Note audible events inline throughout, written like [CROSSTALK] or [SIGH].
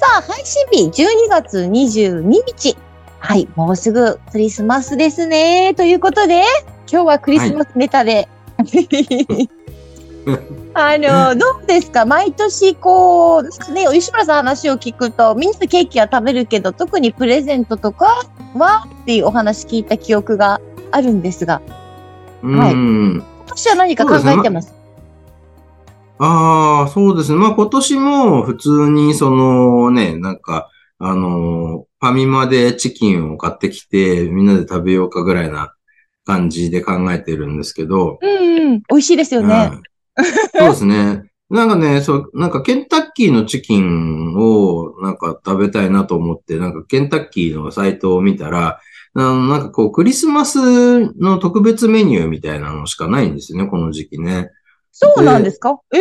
はい。さあ、配信日12月22日。はい、もうすぐクリスマスですね。ということで、今日はクリスマスネタで。あの、どうですか？毎年こう、ね、吉村さん話を聞くと、みんなでケーキは食べるけど、特にプレゼントとかは？っていうお話聞いた記憶があるんですが、はいうん。今年は何か考えてます？ああ、そうですね。まあ今年も普通にそのね、なんか、あのーファミマでチキンを買ってきて、みんなで食べようかぐらいな感じで考えてるんですけど。うんうん、美味しいですよね。はい [LAUGHS] そうですね。なんかね、そう、なんかケンタッキーのチキンをなんか食べたいなと思って、なんかケンタッキーのサイトを見たら、なんかこうクリスマスの特別メニューみたいなのしかないんですよね、この時期ね。そうなんですか？ええ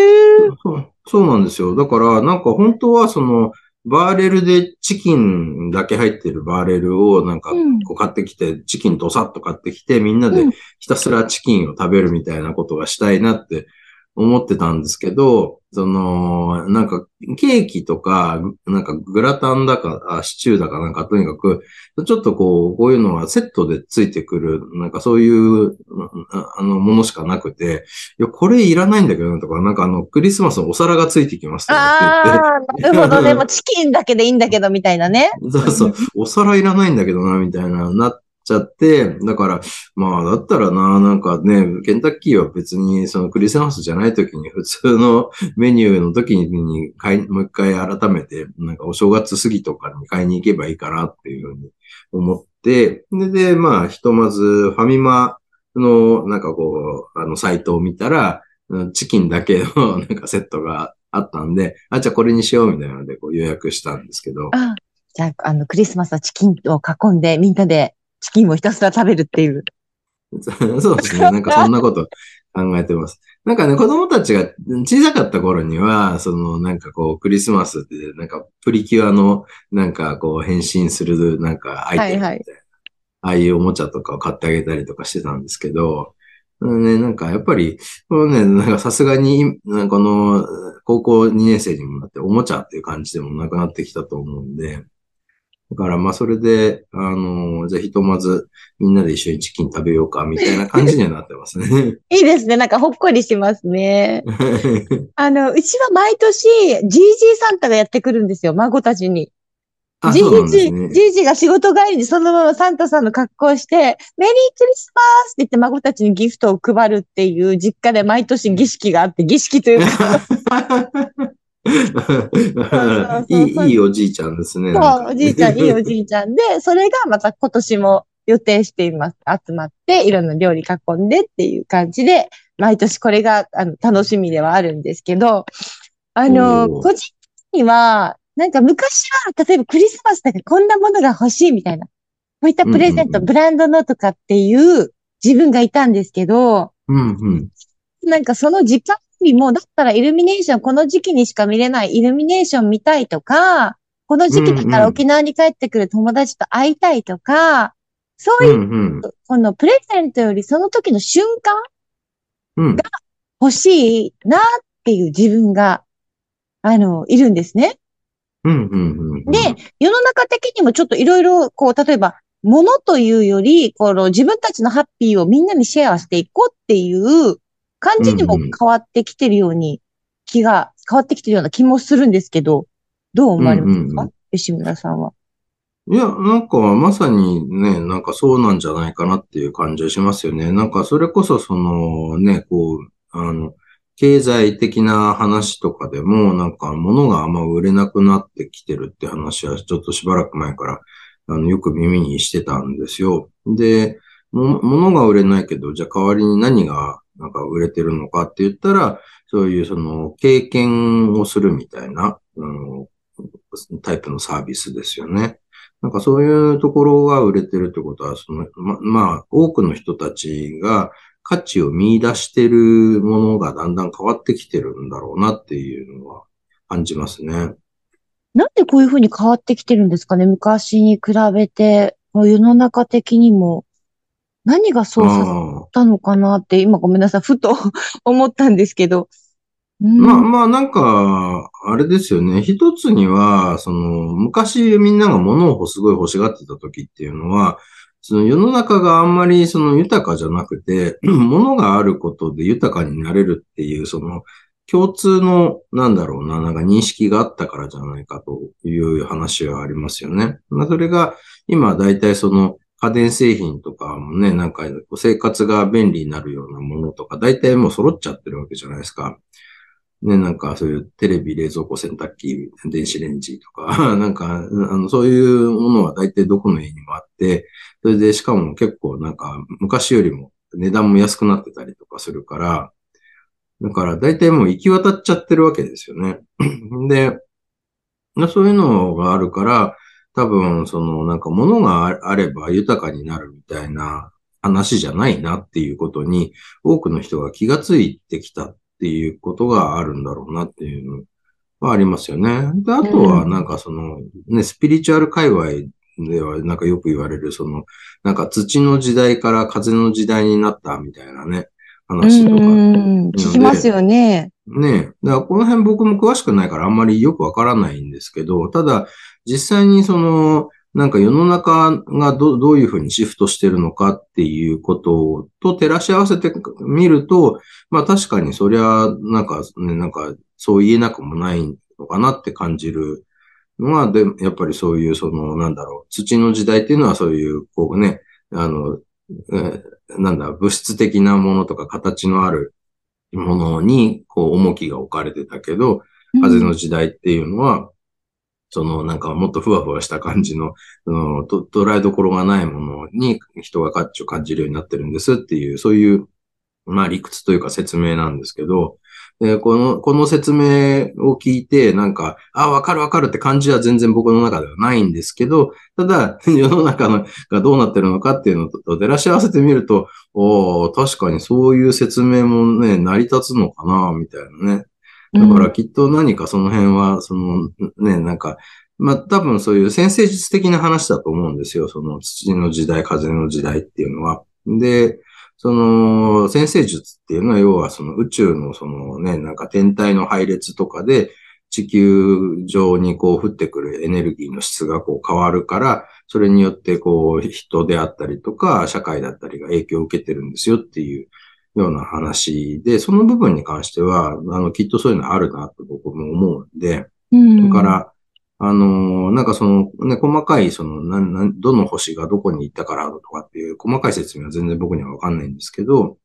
そうそうなんですよ。だから、なんか本当はその、バーレルでチキンだけ入ってるバーレルをなんかうん。こう買ってきて、チキンとさっと買ってきて、みんなでうん。ひたすらチキンを食べるみたいなことがしたいなって思ってたんですけど、その、なんかケーキとか、なんかグラタンだか、あシチューだかなんかとにかく、ちょっとこう、こういうのはセットでついてくる、なんかそういう、ああの、ものしかなくて、いや、これいらないんだけどなとか、なんかあの、クリスマスのお皿がついてきますとかってああ、なるほどね。[LAUGHS] もうチキンだけでいいんだけど、みたいなね。そうそう、お皿いらないんだけどな、みたいな、なっちゃって、だから、まあ、だったらな、なんかね、ケンタッキーは別に、そのクリスマスじゃない時に、普通のメニューの時に買い、もう一回改めて、なんかお正月過ぎとかに買いに行けばいいかなっていうふうに思って、で、で、まあ、ひとまず、ファミマの、なんかこう、あの、サイトを見たら、チキンだけの、[LAUGHS] なんかセットがあったんで、あ、じゃあこれにしようみたいなので、こう予約したんですけど、あじゃあ、あの、クリスマスはチキンを囲んで、みんなでチキンをひたすら食べるっていう。[LAUGHS] そうですね。なんかそんなこと考えてます。なんかね、子供たちが小さかった頃には、そのなんかこう、クリスマスで、なんかプリキュアの、なんかこう、変身する、なんかアイテムみたいな、はいはいああいうおもちゃとかを買ってあげたりとかしてたんですけど、うんね、なんかやっぱり、このね、なんかさすがに、なんかこの、高校2年生にもなって、おもちゃっていう感じでもなくなってきたと思うんで、だからまあそれで、あの、じゃあひとまずみんなで一緒にチキン食べようか、みたいな感じにはなってますね。[LAUGHS] いいですね。なんかほっこりしますね。[LAUGHS] あの、うちは毎年、ジージーサンタがやってくるんですよ、孫たちに。あ、ジージー。ジージーが仕事帰りにそのままサンタさんの格好をして、メリークリスマスって言って孫たちにギフトを配るっていう実家で毎年儀式があって、儀式というか、[LAUGHS] [LAUGHS] いい、いいおじいちゃんですね。そう、かおじいちゃん、いいおじいちゃんで、[LAUGHS] それがまた今年も予定しています。集まって、いろんな料理囲んでっていう感じで、毎年これがあの楽しみではあるんですけど、あの、個人的には、なんか昔は、例えばクリスマスだからこんなものが欲しいみたいな、こういったプレゼント、うんうんうんブランドのとかっていう自分がいたんですけど、うんうん。なんかその時間よりも、だったらイルミネーション、この時期にしか見れないイルミネーション見たいとか、この時期だから沖縄に帰ってくる友達と会いたいとか、そういうう、んうん。このプレゼントよりその時の瞬間うん。欲しいなっていう自分が、あの、いるんですね。うんうんうん。で、世の中的にもちょっといろいろ、こう、例えば、ものというより、この自分たちのハッピーをみんなにシェアしていこうっていう感じにも変わってきてるように、気が、変わってきてるような気もするんですけど、どう思われますか、うんうんうん吉村さんは。いや、なんかまさにね、なんかそうなんじゃないかなっていう感じがしますよね。なんかそれこそそのね、こう、あの、経済的な話とかでも、なんか物があんま売れなくなってきてるって話はちょっとしばらく前から、あの、よく耳にしてたんですよ。で、も物が売れないけど、じゃあ代わりに何がなんか売れてるのかって言ったら、そういうその経験をするみたいな、あのタイプのサービスですよね。なんかそういうところが売れてるってことは、その、ま、まあ、多くの人たちが価値を見出してるものがだんだん変わってきてるんだろうなっていうのは感じますね。なんでこういうふうに変わってきてるんですかね？昔に比べて、もう世の中的にも。何がそうさせたのかなって、今ごめんなさい、ふと [LAUGHS] 思ったんですけど。うんまあまあなんか、あれですよね。一つには、その、昔みんなが物をすごい欲しがってた時っていうのは、その世の中があんまりその豊かじゃなくて、[CLEARS THROAT] 物があることで豊かになれるっていう、その、共通の、なんだろうな、なんか認識があったからじゃないかという話はありますよね。まあそれが、今大体その、家電製品とかもね、なんか生活が便利になるようなものとか、大体もう揃っちゃってるわけじゃないですか。ね、なんかそういうテレビ、冷蔵庫、洗濯機、電子レンジとか、[LAUGHS] なんか、あの、そういうものは大体どこの家にもあって、それでしかも結構なんか昔よりも値段も安くなってたりとかするから、だから大体もう行き渡っちゃってるわけですよね。[CLEARS THROAT] で、そういうのがあるから、多分そのなんか物があれば豊かになるみたいな話じゃないなっていうことに多くの人が気がついてきたっていうことがあるんだろうなっていうのはありますよね。で、あとはなんかそのね、スピリチュアル界隈ではなんかよく言われるそのなんか土の時代から風の時代になったみたいなね、話とか。うん、聞きますよね。ねえ。だからこの辺僕も詳しくないからあんまりよくわからないんですけど、ただ実際にその、なんか世の中がどどういうふうにシフトしてるのかっていうことと照らし合わせてみると、まあ確かにそりゃ、なんかね、なんかそう言えなくもないのかなって感じるのは、で、やっぱりそういうその、なんだろう、土の時代っていうのはそういう、こうね、あの、えなんだ、物質的なものとか形のあるものに、こう、重きが置かれてたけど、風の時代っていうのは、そのなんかもっとふわふわした感じの、そのと捉えどころがないものに人が価値を感じるようになってるんですっていう、そういう、まあ理屈というか説明なんですけど、でこの、この説明を聞いて、なんか、あ、わかるわかるって感じは全然僕の中ではないんですけど、ただ、[LAUGHS] 世の中のがどうなってるのかっていうのと照らし合わせてみると、お確かにそういう説明もね、成り立つのかな、みたいなね。だからきっと何かその辺は、そのね、なんか、まあ多分そういう先生術的な話だと思うんですよ。その土の時代、風の時代っていうのは。で、その先生術っていうのは要はその宇宙のそのね、なんか天体の配列とかで地球上にこう降ってくるエネルギーの質がこう変わるから、それによってこう人であったりとか社会だったりが影響を受けてるんですよっていうような話で、その部分に関しては、あの、きっとそういうのあるなと僕も思うんで、うん、だから、あの、なんかその、ね、細かい、その、な、な、どの星がどこに行ったからとかっていう細かい説明は全然僕にはわかんないんですけど、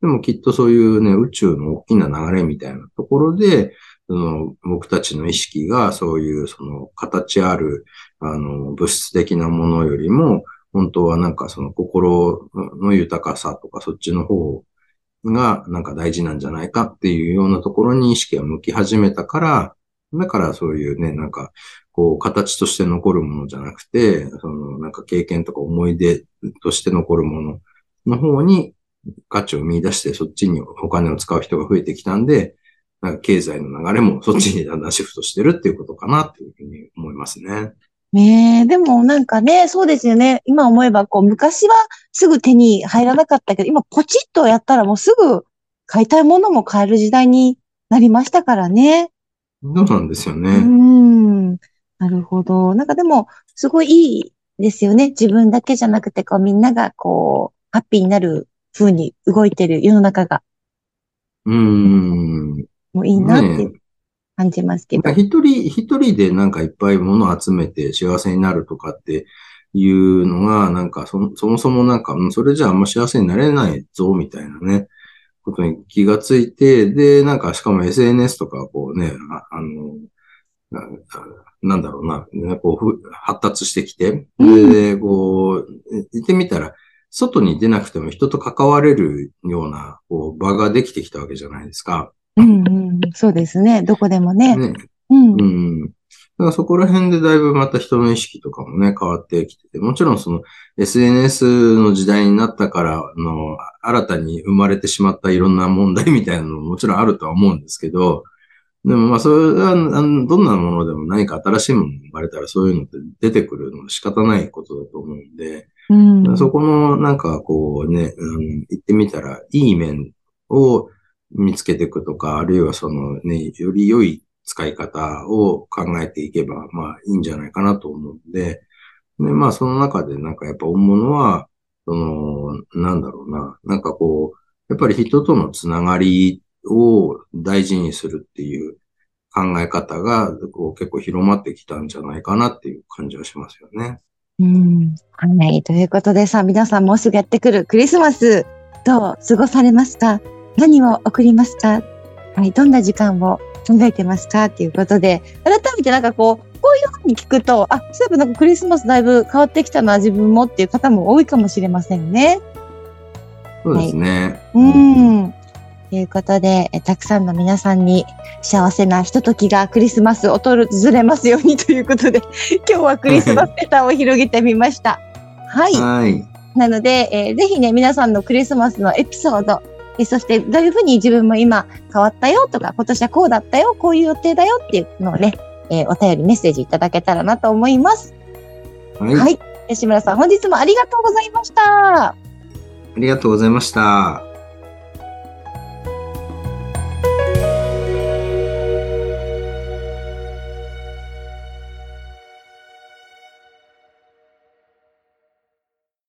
でもきっとそういうね、宇宙の大きな流れみたいなところで、その僕たちの意識がそういうその形ある、あの、物質的なものよりも、本当はなんかその心の豊かさとかそっちの方がなんか大事なんじゃないかっていうようなところに意識が向き始めたから、だからそういうね、なんか、こう、形として残るものじゃなくて、その、なんか経験とか思い出として残るものの方に価値を見出して、そっちにお金を使う人が増えてきたんで、なんか経済の流れもそっちにだんだんシフトしてるっていうことかなっていうふうに思いますね。ねえ、でもなんかね、そうですよね。今思えば、こう、昔はすぐ手に入らなかったけど、今ポチッとやったらもうすぐ買いたいものも買える時代になりましたからね。そうなんですようね。ん。なるほど。なんかでも、すごいいいですよね。自分だけじゃなくて、こう、みんながこう、ハッピーになる風に動いてる世の中が、うーん。もういいなってね感じますけど。一人、一人でなんかいっぱい物を集めて幸せになるとかっていうのが、なんかそそもそもなんか、うんそれじゃあんま幸せになれないぞ、みたいなね、ことに気がついて、で、なんかしかも SNS とかこうね、ああの、ななんだろうな、ねこうふ発達してきて、うんで、こう、言ってみたら、外に出なくても人と関われるようなこう場ができてきたわけじゃないですか。うんうん、そうですね。どこでもね。ね。うんう。ん。だからそこら辺でだいぶまた人の意識とかもね、変わってきてて、もちろんその SNS の時代になったからの、新たに生まれてしまったいろんな問題みたいなのももちろんあるとは思うんですけど、でもまあそれは、どんなものでも何か新しいものが生まれたらそういうのって出てくるのは仕方ないことだと思うんで、うん、そこのなんかこうね、うん、言ってみたらいい面を見つけていくとか、あるいはそのね、より良い使い方を考えていけば、まあいいんじゃないかなと思うんで、で、まあその中でなんかやっぱ大物は、その、なんだろうな、なんかこう、やっぱり人とのつながりを大事にするっていう考え方がこう結構広まってきたんじゃないかなっていう感じはしますよね。うん。はい。ということでさ、皆さんもうすぐやってくるクリスマス、どう過ごされますか何を送りますかはい。どんな時間を考えてますか？っていうことで、改めてなんかこう、こういうふうに聞くと、あ、そういえばなんかクリスマスだいぶ変わってきたな、自分もっていう方も多いかもしれませんね。そうですね。はい、うん。ということで、えたくさんの皆さんに幸せなひとときがクリスマスを訪れますようにということで、[LAUGHS] 今日はクリスマスペターを広げてみました。はい。はい。なので、えー、ぜひね、皆さんのクリスマスのエピソード、えそしてどういうふうに自分も今変わったよとか、今年はこうだったよ、こういう予定だよっていうのをね、えー、お便りメッセージいただけたらなと思います。はい。はい。吉村さん、本日もありがとうございました。ありがとうございました。